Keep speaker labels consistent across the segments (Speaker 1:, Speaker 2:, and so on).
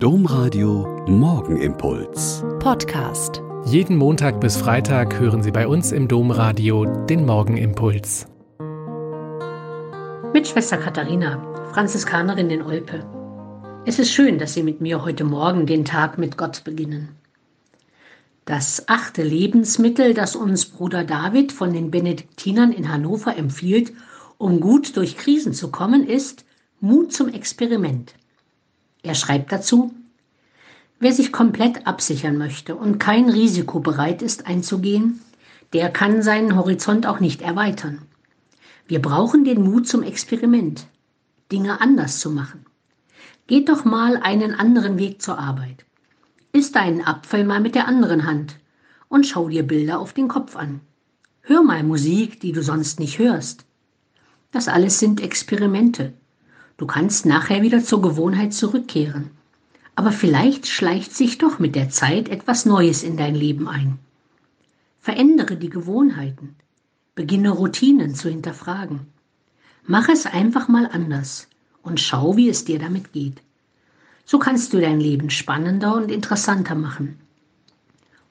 Speaker 1: Domradio Morgenimpuls.
Speaker 2: Podcast.
Speaker 3: Jeden Montag bis Freitag hören Sie bei uns im Domradio den Morgenimpuls.
Speaker 4: Mit Schwester Katharina, Franziskanerin in Olpe. Es ist schön, dass Sie mit mir heute Morgen den Tag mit Gott beginnen. Das achte Lebensmittel, das uns Bruder David von den Benediktinern in Hannover empfiehlt, um gut durch Krisen zu kommen, ist Mut zum Experiment. Er schreibt dazu, wer sich komplett absichern möchte und kein Risiko bereit ist einzugehen, der kann seinen Horizont auch nicht erweitern. Wir brauchen den Mut zum Experiment, Dinge anders zu machen. Geht doch mal einen anderen Weg zur Arbeit. Iss deinen Apfel mal mit der anderen Hand und schau dir Bilder auf den Kopf an. Hör mal Musik, die du sonst nicht hörst. Das alles sind Experimente, Du kannst nachher wieder zur Gewohnheit zurückkehren. Aber vielleicht schleicht sich doch mit der Zeit etwas Neues in dein Leben ein. Verändere die Gewohnheiten. Beginne Routinen zu hinterfragen. Mach es einfach mal anders und schau, wie es dir damit geht. So kannst du dein Leben spannender und interessanter machen.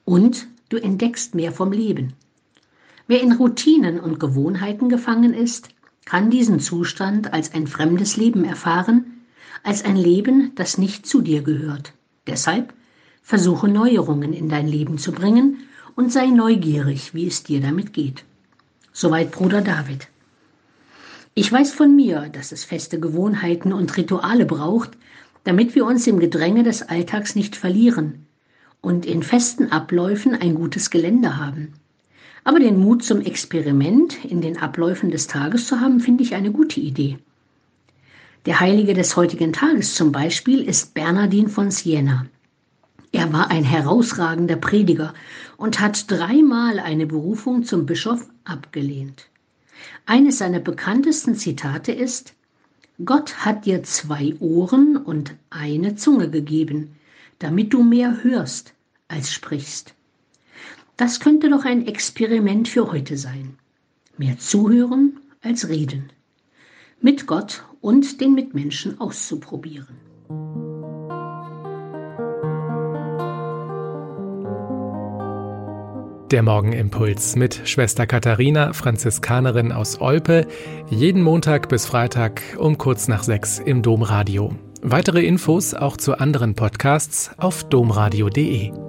Speaker 4: Und du entdeckst mehr vom Leben. Wer in Routinen und Gewohnheiten gefangen ist, kann diesen Zustand als ein fremdes Leben erfahren, als ein Leben, das nicht zu dir gehört. Deshalb versuche Neuerungen in dein Leben zu bringen und sei neugierig, wie es dir damit geht. Soweit Bruder David. Ich weiß von mir, dass es feste Gewohnheiten und Rituale braucht, damit wir uns im Gedränge des Alltags nicht verlieren und in festen Abläufen ein gutes Gelände haben. Aber den Mut zum Experiment in den Abläufen des Tages zu haben, finde ich eine gute Idee. Der Heilige des heutigen Tages zum Beispiel ist Bernardin von Siena. Er war ein herausragender Prediger und hat dreimal eine Berufung zum Bischof abgelehnt. Eines seiner bekanntesten Zitate ist, Gott hat dir zwei Ohren und eine Zunge gegeben, damit du mehr hörst als sprichst. Das könnte doch ein Experiment für heute sein. Mehr zuhören als reden. Mit Gott und den Mitmenschen auszuprobieren.
Speaker 3: Der Morgenimpuls mit Schwester Katharina, Franziskanerin aus Olpe, jeden Montag bis Freitag um kurz nach sechs im Domradio. Weitere Infos auch zu anderen Podcasts auf domradio.de.